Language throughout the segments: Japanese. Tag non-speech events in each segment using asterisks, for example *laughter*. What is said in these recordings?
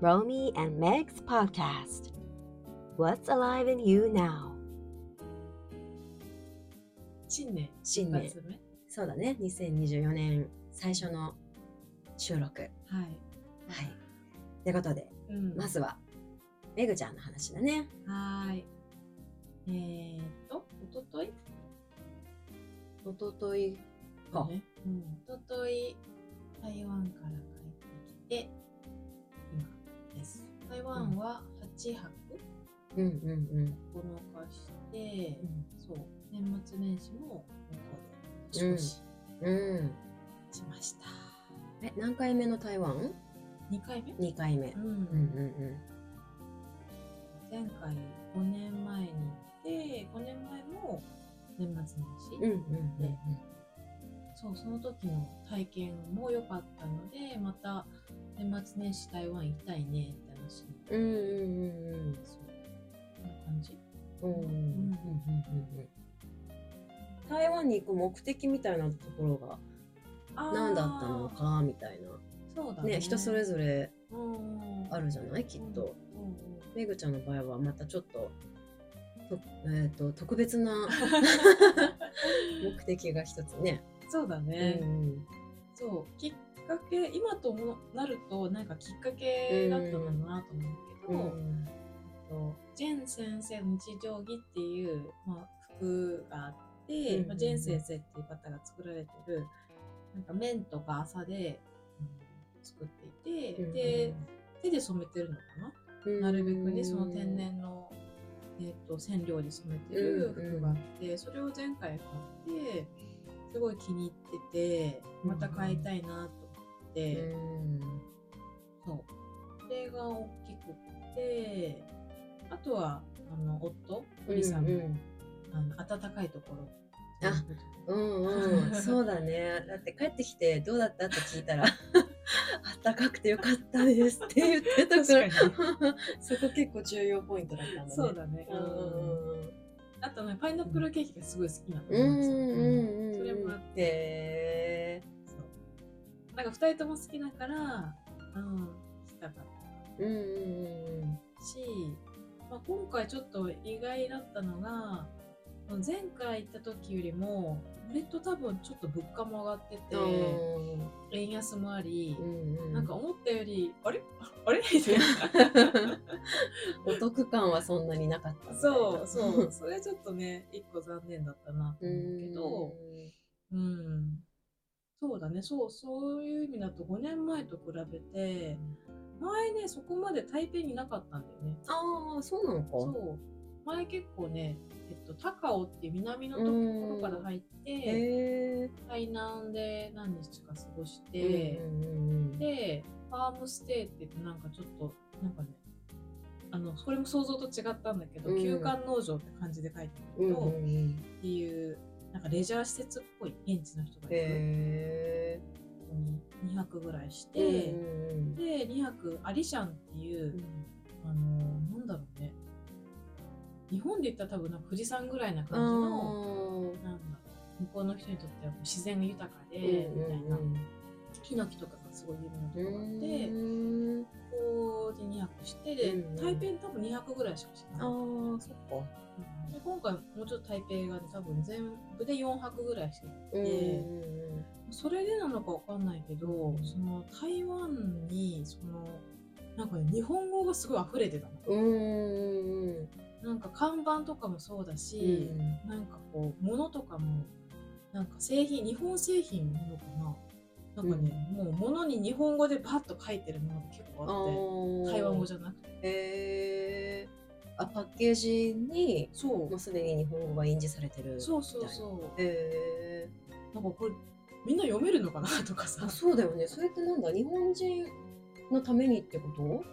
Romy and Meg's podcast. What's alive in you now? 新年新年そうだね、2024年最初の収録。はい。はい。ということで、うんまずは、めぐちゃんの話だね。はーい。えー、っと、おととい？おとといか。ね。うん。おととい、台湾から帰ってきて。台湾は8泊うんうんうん。9日して、そう、年末年始も向こうで年越しうん。しました。え、何回目の台湾？2回目 ?2 回目。うんうんうん前回5年前に行って5年前も年末年始、うん。うんうんでそうその時の体験も良かったのでまた年末年始台湾行きたいねって話にうん。うんうんうんそうこんな感じうん。うんうんうんうん。台湾に行く目的みたいなところが何だったのかみたいな。そうだねね、人それぞれうんあるじゃない？きっと。めぐちゃんの場合はまたちょっとと,、えー、と特別な *laughs* 目的が一つね。そうだうね、んそうきっかけ今ともなるとなんかきっかけだったんだろうなと思うけど、うん。とジェン先生の日常着っていう、まあ、服があって、うんまあ、ジェン先生っていう方が作られてるなんか綿とか麻で、うん作っていて、で手で染めてるのかな、なるべくねその天然の、えー、と染料で染めてる服があって、それを前回買ってすごい気に入っててまた買いたいなとて。うんそう。それが大きくって、あとは、あの、夫、堀さんの、うんあの温かいところ。あうんうん、*laughs* そうだね。だって帰ってきてどうだったって聞いたら *laughs* あったかくてよかったですって言ってたから確 *laughs* そこ結構重要ポイントだったんだね。そうだね。ううんんあとね、パイナップルケーキがすごい好きなの。うんうんうんうん。それもあって。なんか二人とも好きだから、うん、来たかったーうんうんうんし、まあ、今回ちょっと意外だったのが、前回行った時よりも、割と多分ちょっと物価も上がってて、うん。円安もあり、うんうんなんか思ったより、あれ？*laughs* あれ？みたいな。お得感はそんなになかったそうそう。それちょっとね、一個残念だったなとう思うけど、うん。そうだね、そう、そういう意味だと5年前と比べて、前ね、そこまで台北にいなかったんだよね。ああそうなのか。そう。前結構ね、えっと、高尾って南のところから入って、台南で何日か過ごしーて、で、ファームステイって言ってなんかちょっと、なんかね、あの、それも想像と違ったんだけど、うん。休館農場って感じで書いてあるけど、うんうんうん。っていう、なんかレジャー施設っぽい現地の人がいる。へとこに2泊ぐらいしえて、で、2泊、アリシャンっていうう、ん。あの、なんだろうね、日本で言ったら多分なんか富士山ぐらいな感じの、なんだろう、向こうの人にとっては自然が豊かで、みたいな、ヒノキとかがすごい有名なところがあって、うんここで2泊して、でうん台北に多分2泊ぐらいしかしてない。ああそっか。で今回もうちょっと台北がね、多分全部で4泊ぐらいしてうんて、それでなのかわかんないけど、その台湾に、その、なんかね、日本語がすごい溢れてたの。うんうんなんか看板とかもそうだし、なんかこう、物とかも、なんか製品、日本製品なのかななんかね、もう物に日本語でパッと書いてるものが結構あって、台湾語じゃなくて。へえあパッケージにそうもうすでに日本語が印字されてるそうそうそう。へえなんかこれ、みんな読めるのかなとかさあ。そうだよねそれってなんだ？日本人のためにってこと？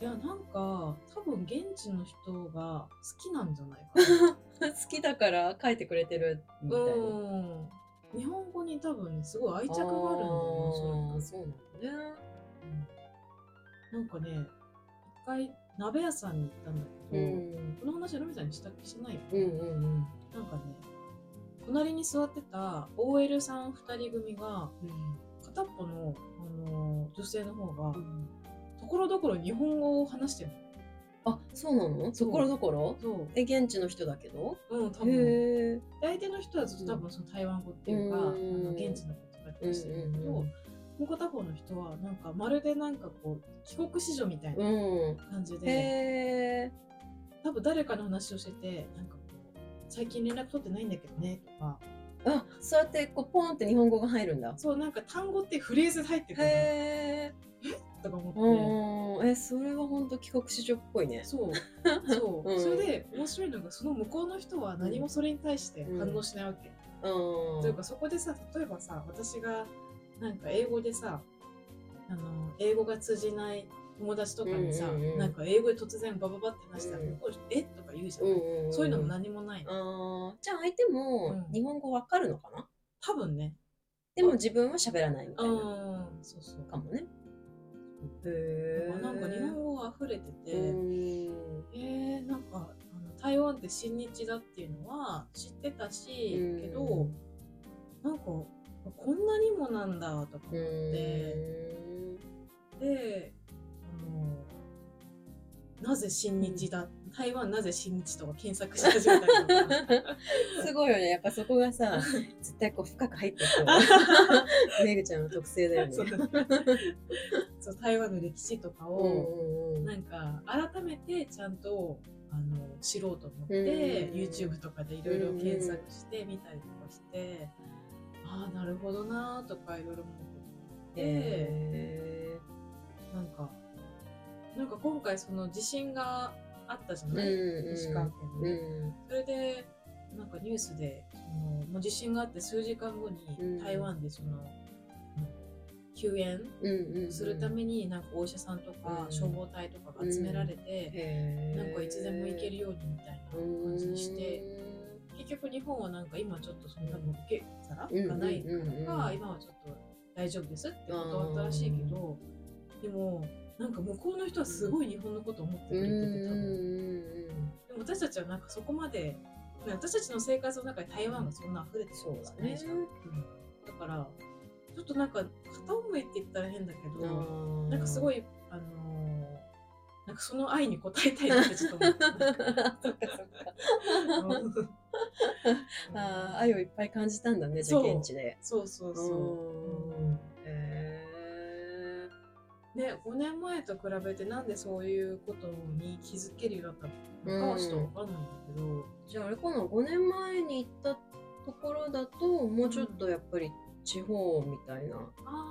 いや、なんか、多分現地の人が好きなんじゃないかな。*laughs* 好きだから書いてくれてるみたいなうん。日本語に多分ね、すごい愛着があるんだよね、おそそうなんだね。うん。なんかね、一回鍋屋さんに行ったんだけど、うん。この話ロミさんにしたしてないよ、うんうんうん。なんかね、隣に座ってた OL さん2人組が、片っぽの、あの女性の方が、とところどころ日本語を話してるあそうなの？ところどころ？そう。え現地の人だけど？うん多分。へえ。相手の人はずっと多分その台湾語っていうか、うん。あの現地の言葉でしてるけど、うんうんうんもう片方の人はなんかまるでなんかこう帰国子女みたいなうん。感じで、へえ。多分誰かの話をしててなんかこう最近連絡取ってないんだけどねとか。あそうやってこうポンって日本語が入るんだ。そうなんか単語ってフレーズで入ってくるへえ？とか思って、うんえそれは本当帰国子女っぽいね。そう。*laughs* そう、うん。それで面白いのがその向こうの人は何もそれに対して反応しないわけ、うん。というかそこでさ例えばさ私がなんか英語でさあの英語が通じない友達とかにさ、うんうんうんなんか英語で突然バババって話したら、うん。え？とか言うじゃうんうん。そういうのも何もないの、あー。じゃあ相手もうん。日本語わかるのかな、多分ね。でも自分は喋らないみたいな。うん。そうそう。かもねへえなんか日本語が溢れてて、うん。えー、なんかあの台湾って親日だっていうのは知ってたし、うん。けどなんかこんなにもなんだとか思って、であのなぜ親日だ、台湾なぜ親日とか検索し始めたりとか。*laughs* すごいよね。やっぱそこがさ絶対こう深く入ってくる。*laughs* めぐちゃんの特性だよねそ台湾の歴史とかうんを、うんうん。なんか改めてちゃんとあの知ろうと思って、うん YouTube とかでいろいろ検索してみたりとかして、ああなるほどなーとかいろいろ思って、へなんかなんか今回その地震があったじゃーない、うん石川県うで、ん。それでなんかニュースでそのもう地震があって数時間後にうん。台湾でその、うん救援するためになんかお医者さんとかうん。消防隊とかが集められて、なんかいつでも行けるようにみたいな感じにして、結局日本はなんか今ちょっとその多分受け皿がないから今はちょっと大丈夫ですって断ったらしいけど、でもなんか向こうの人はすごい日本のことを思ってくうんれてて、多分。うんでも私たちはなんかそこまで私たちの生活の中に台湾がそんな溢れてるそうだねないじゃん、うん。だからちょっとなんか片思いって言ったら変だけど、なんかすごいいあのーなんかその愛に応えたいなってちょっと思っ愛をいっぱい感じたんだねじゃ現地でそうそうそう。うん。へね、5年前と比べてなんでそういうことに気づけるようになったのかはちょっとわかんないんだけど、ーじゃああれかな。5年前に行ったところだともうちょっとやっぱり地方みたいな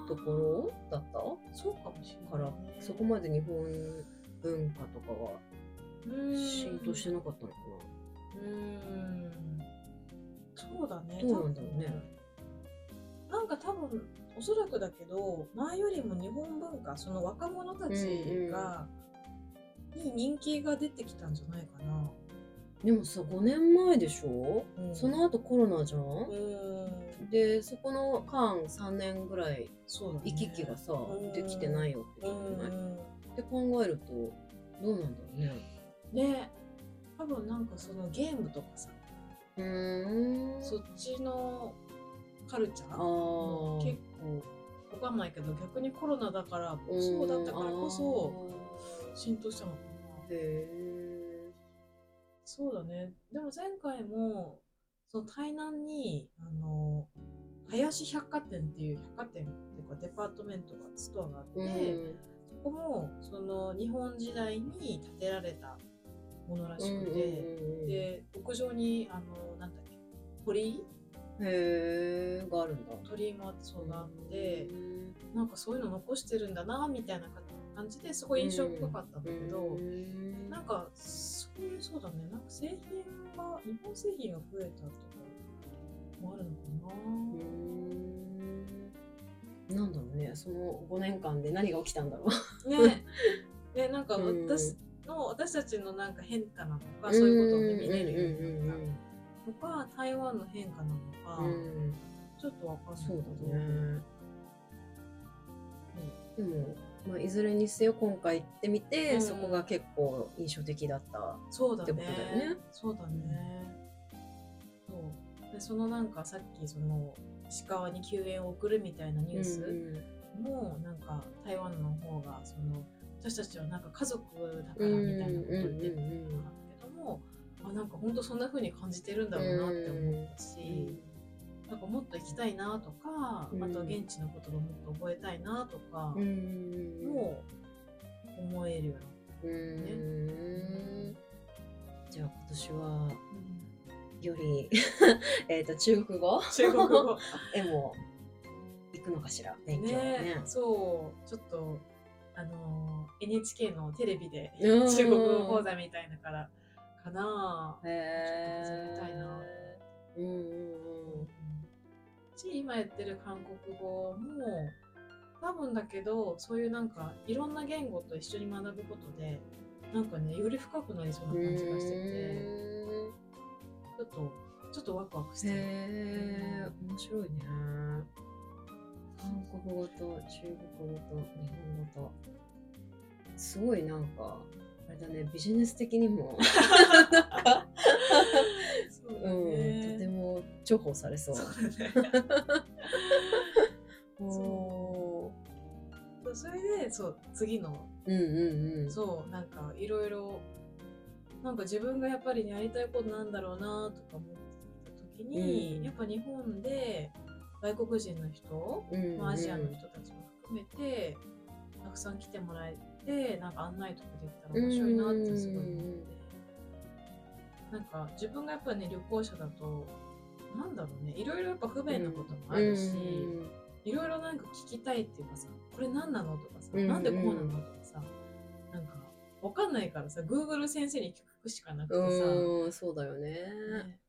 ところだった？そうかもしれからない、ね、そこまで日本文化とかがうん浸透してなかったのかうん。そうだね。どうなんだろうね。なんか多分おそらくだけど前よりも日本文化その若者たちが、に人気が出てきたんじゃないかな。なでもさ5年前でしょ、うん。その後コロナじゃん、うん。でそこの間3年ぐらい行き来がさ、うん。できてないよってうことじゃない、ん。って考えるとどうなんだろうね。で多分なんかそのゲームとかさ、うーん。そっちのカルチャー？ー。結構わかんないけど逆にコロナだからそうだったからこそ浸透したのかな。へえそうだね。でも前回も、その台南に、あの、林百貨店っていう百貨店っていうかデパートメントが、ストアがあって、うんそこも、その日本時代に建てられたものらしくて、で、屋上に、あの、なんだっけ、鳥？居へえがあるんだ。鳥居もあってそうがあって、なんかそういうの残してるんだな、みたいな感じですごい印象深かったんだけど、なんかそういうそうだね。なんか製品が日本製品が増えたとかもあるのかうんなんだろうね。その5年間で何が起きたんだろう。な。ね。ねなんかうん。私の、私たちのなんか変化なのかそういうことを、ね、見れるようになったのか台湾の変化なのか、うん。うんうんちょっとわかんないそうだね。でも、まあ、いずれにせよ今回行ってみて、うんそこが結構印象的だったそうだね。ってことだよね。そうだね、そう。でそのなんかさっきその石川に救援を送るみたいなニュース、もうなんか台湾の方がその私たちはなんか家族だからみたいなことを言ってるんだけども、あなんか本当そんな風に感じてるんだろうなって思ったし、なんかもっと行きたいなとか、うん。あと現地のことをもっと覚えたいなとかうん。う思えるよううん。じゃあ今年はな、より *laughs* えっと中国語？中国語。*laughs* へも行くのかしら？勉強ね。ねそう。ちょっとあのー NHK のテレビでうん。中国語講座みたいなからかな。へちょっと始めたいな。うんうんうんし今やってる韓国語も多分だけどそういうなんかいろんな言語と一緒に学ぶことでなんかねより深くなりそうな感じがしててちょっとちょっとワクワクしてる。面白いね。韓国語と中国語と日本語と。すごいなんかあれだねビジネス的にも。なんか重宝されそう。そう *laughs* それでそう次の。ーうんうんうん。そうなんかいろいろなんか自分がやっぱりやりたいことなんだろうなとか思ってた時に、うん。やっぱ日本で外国人の人、うんうん。まあアジアの人たちも含めてたくさん来てもらえてなんか案内とかできたら面白いなってすごい思って、なんか自分がやっぱね旅行者だとなんだろうねいろいろやっぱ不便なこともあるし、いろいろなんか聞きたいっていうかさこれ何なのとかさ、うなんでこうなのとかさなんかわかんないからさ Google 先生に聞くしかなくてさ、うん、そうだよね。ね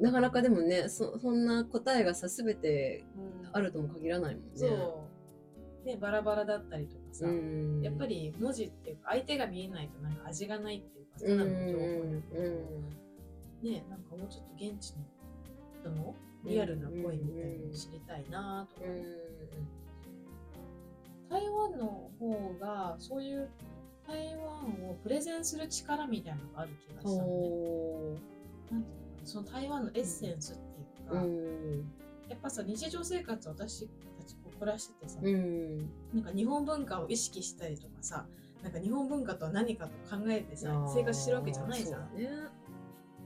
なかなかでもねそ、そんな答えがさ、すべてうんあるとも限らないもんね。そうねバラバラだったりとかさ、うん。やっぱり文字っていうか相手が見えないとなんか味がないっていうかたうん、だうん、の情報だけど、うん。ねなんかもうちょっと現地の人のリアルな声みたいなのを知りたいなとか、台湾の方がそういう台湾をプレゼンする力みたいなのがある気がしたのね。おなんていうの？かなその台湾のエッセンスっていうか、うん。やっぱさ日常生活私たち暮らしててさ、うん。なんか日本文化を意識したりとかさなんか日本文化とは何かと考えてさ生活してるわけじゃないじゃん。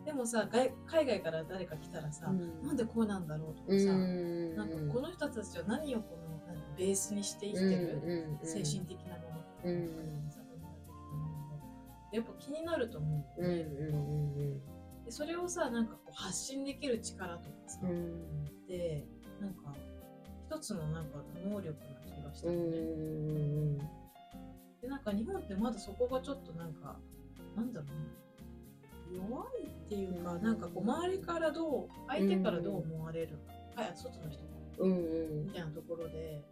でもさ外海外から誰か来たらさ、うんなんでこうなんだろうとかうさ、ん。なんかこの人たちは何をこのベースにして生きてる、精神的なものとか、うんさ文化的なものもやっぱ気になると思うね、うん。うん。でそれをさなんかこう発信できる力とかさ、うん。でなんか一つのなんか能力な気がしたうのね、ん。でなんか日本ってまだそこがちょっとなんかなんだろうね弱いっていうか、うん。なんかこう周りからどう相手からどう思われる？か、はい外の人が。うん。うん。み。たいなところで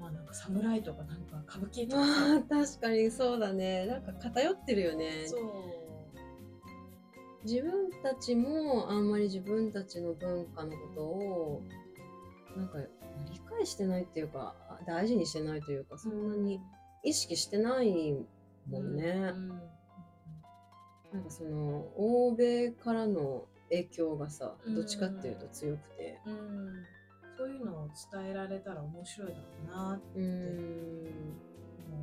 まあなんか侍とかなんか歌舞伎とかあさ。あ確かにそうだね。なんか偏ってるよね。そう。自分たちもあんまり自分たちの文化のことをなんか理解してないっていうかあ大事にしてないというかそんなに意識してないもんね、うんなんかその欧米からの影響がさうん。どっちかっていうと強くて。うん。そういうのを伝えられたら面白いだろうなって。思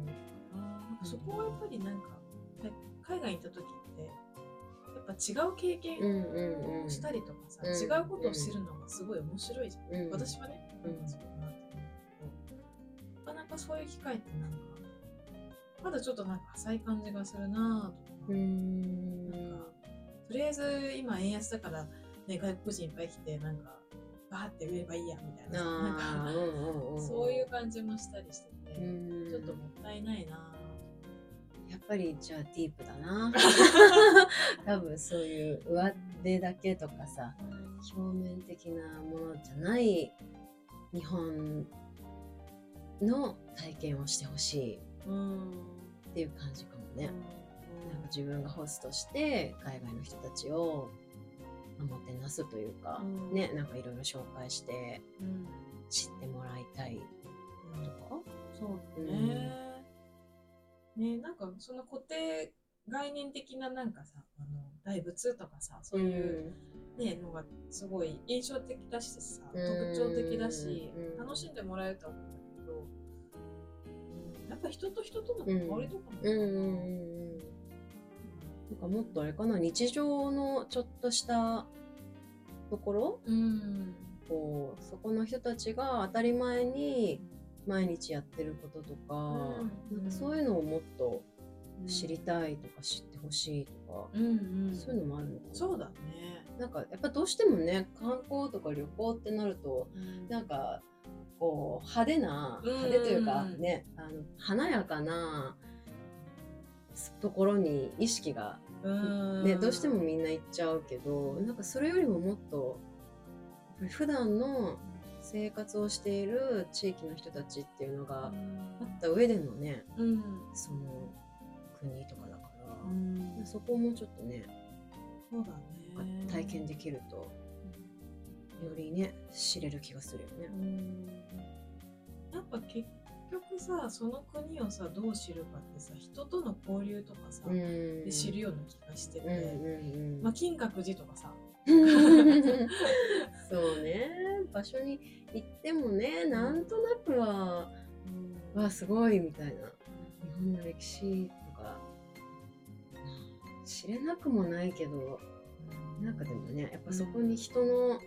うかな。なんかそこはやっぱりなんかね海外に行った時ってやっぱ違う経験うんうんうん。をしたりとかさ、うん違うことを知るのがすごい面白いじゃん、うん。私はねうん。なんかそうだなって思うけど、なかなかそういう機会ってなんかまだちょっとなんか浅い感じがするなぁとか、うーん。なんかとりあえず今円安だから、ね、外国人いっぱい来てなんかバーって売ればいいやみたいな。さなんあかーうんうんうん。そういう感じもしたりしてて、うん。ちょっともったいないな。やっぱりじゃあディープだな。*laughs* 多分そういう上手だけとかさぁ表面的なものじゃない日本の体験をしてほしいうんっていう感じかもね、うんなんか自分がホストして海外の人たちをまあもてなすというか、うん。ねなんかいろいろ紹介してうん。知ってもらいたいとか、そうだね。ねなんかその固定概念的ななんかさあの大仏とかさそういう、ねのがすごい印象的だしさ、うん。特徴的だし、うん。楽しんでもらえると思うんだけど、うん、やっぱ人と人との関わりとかも、うんなんかもっとあれかな日常のちょっとしたところ？うん。こうそこの人たちが当たり前に毎日やってることとか,、うん。なんかそういうのをもっと知りたいとか知ってほしいとか、うんうん。そういうのもあるのかな？そうだね、なんかやっぱどうしてもね観光とか旅行ってなるとなんかこう派手なうん。派手というかね、あの華やかなところに意識が、うん。ねどうしてもみんな行っちゃうけどなんかそれよりももっと普段の生活をしている地域の人たちっていうのがあった上でのねうん。その国とかだから、うん。そこをもうちょっとねそうだね。体験できるとよりね知れる気がするよね。うん。やっぱ結局さその国をさどう知るかってさ人との交流とかさ、うん。で知るような気がしてて、うんうんうん。まあ、金閣寺とかさ、*laughs* そうね。場所に行ってもねなんとなくはわすごいみたいな。日本の歴史とか知れなくもないけどなんかでもねやっぱそこに人の、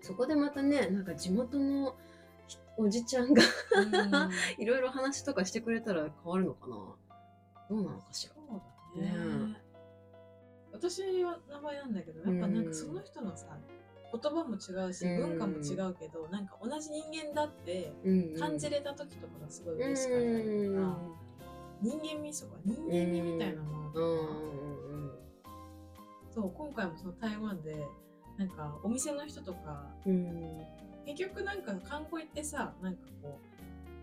そこでまたねなんか地元のひおじちゃんが *laughs* いろいろ話とかしてくれたら変わるのかな？どうなのかしら？そうだね。ね。私は名前なんだけどやっぱなんかその人のさ言葉も違うしうん。文化も違うけど、なんか同じ人間だってうん感じれた時とかがすごい嬉しかったりとか、人間味噌が人間味みたいなものとか、うんうん。そう今回もその台湾でなんかお店の人とかうん。うん結局なんか観光行ってさなんかこ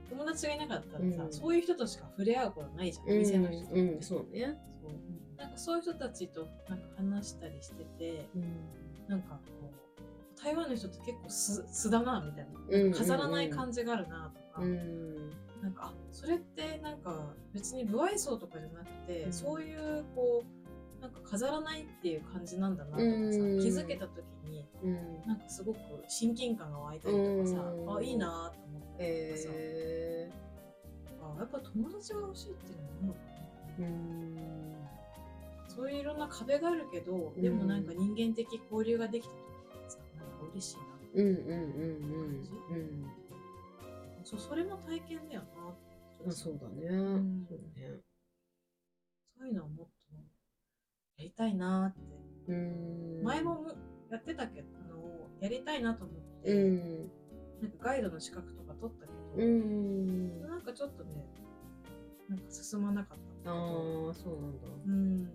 う友達がいなかったらさ、うん。そういう人としか触れ合うことないじゃん、うん店の人とかうんそうね。そう。なんかそういう人たちとなんか話したりしててうん。なんかこう台湾の人って結構素素だなみたいな、う飾らない感じがあるなとか、うん。なんかあそれってなんか別に不愛想とかじゃなくて、うん。そういうこうなんか飾らないっていう感じなんだなとかさ、うん。気づけた時にうん。なんかすごく親近感が湧いたりとかさ、うん。あいいなと思ったりとかさ、えあやっぱ友達が欲しいっていうのもあるのかな、そういういろんな壁があるけど、でもなんか人間的交流ができた時ってさなんか嬉しいなうんうんうんうんうん。そうそれも体験だよなあそうだね、ん。そうね。そういうのをもっとやりたいなって。うん。前ももやってたけどあのやりたいなと思って、うん。なんかガイドの資格とか取ったけうど、ん。なんかちょっとねなんか進まなかったああそうなんだ。うん。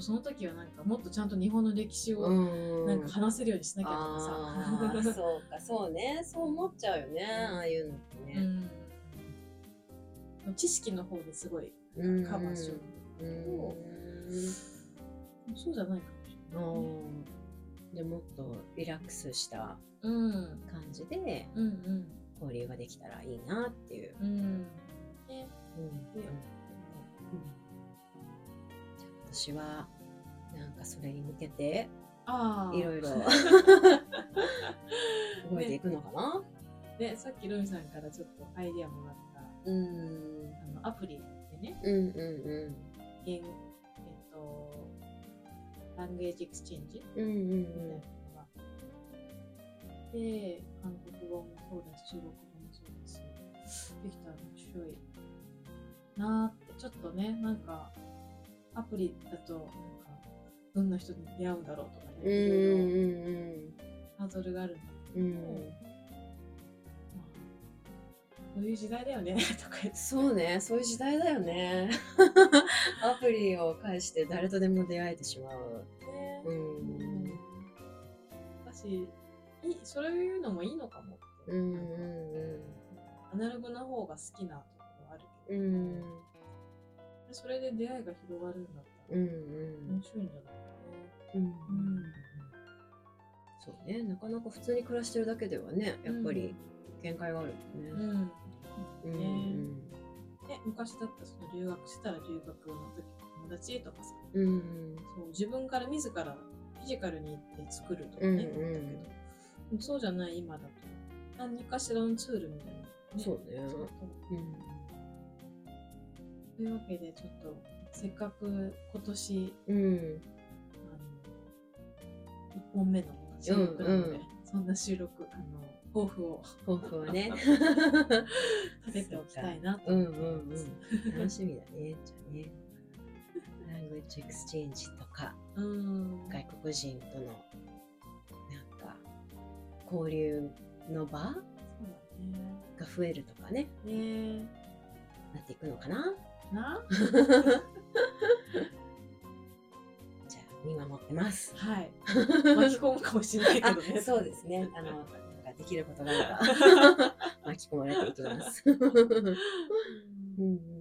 その時はなんかもっとちゃんと日本の歴史をうん。なんか話せるようにしなきゃとあかーさ、*laughs* そうかそうね。そう思っちゃうよねああいうのってうねん、知識の方ですごいうんカバーしよううん。そうじゃないかもしれない、ね、でもっとリラックスしたうん感じでうんうん交流ができたらいいなっていう。うん。ね私はなんかそれに向けていろいろ *laughs* 動いていくのかな？でさっきルミさんからちょっとアイディアもらったうん。あのアプリでね。うんうん、えっと language exchange みたいなのがあって韓国語もそうだし中国語もそうだしできたら面白いなーってちょっとねなんかアプリだとなんかどんな人に出会うんだろうとかね、ハードルがあるんだけど、うんまあこういう時代だよねとかそうねそういう時代だよね。*laughs* *laughs* アプリを介して誰とでも出会えてしまう。ね。うん。だしいいそういうのもいいのかもって、うんうんアナログな方が好きなところあるけど、うん。それで出会いが広がるんだったらうんうん。面白いんじゃないかうんうんそうねなかなか普通に暮らしてるだけではねやっぱり限界があるよね。な。うんうんね。で昔だったらその留学してたら留学の時の友達とかさ。うんうん。そう自分から自らフィジカルに行って作るとかね、うんうん。だけど。そうじゃない今だと。何かしらのツールみたいなのそうね。そうう。ん。というわけでちょっとせっかく今年うん。あの1本目の収録なので、うんうん。そんな収録あの抱負を抱負はね。*laughs* 立てておきたいなとうん思うんいます。うん。楽しみだね。じゃあね。Language exchange とか、うん外国人との、なんか、交流の場ね。が増えるとかね、ねなっていくのかな？な？*laughs* じゃあ、見守ってます。はい。巻き込むかもしれないけどね。あそうですね。あの、できることがあれば *laughs* 巻き込まれていきます。*laughs* *laughs* うん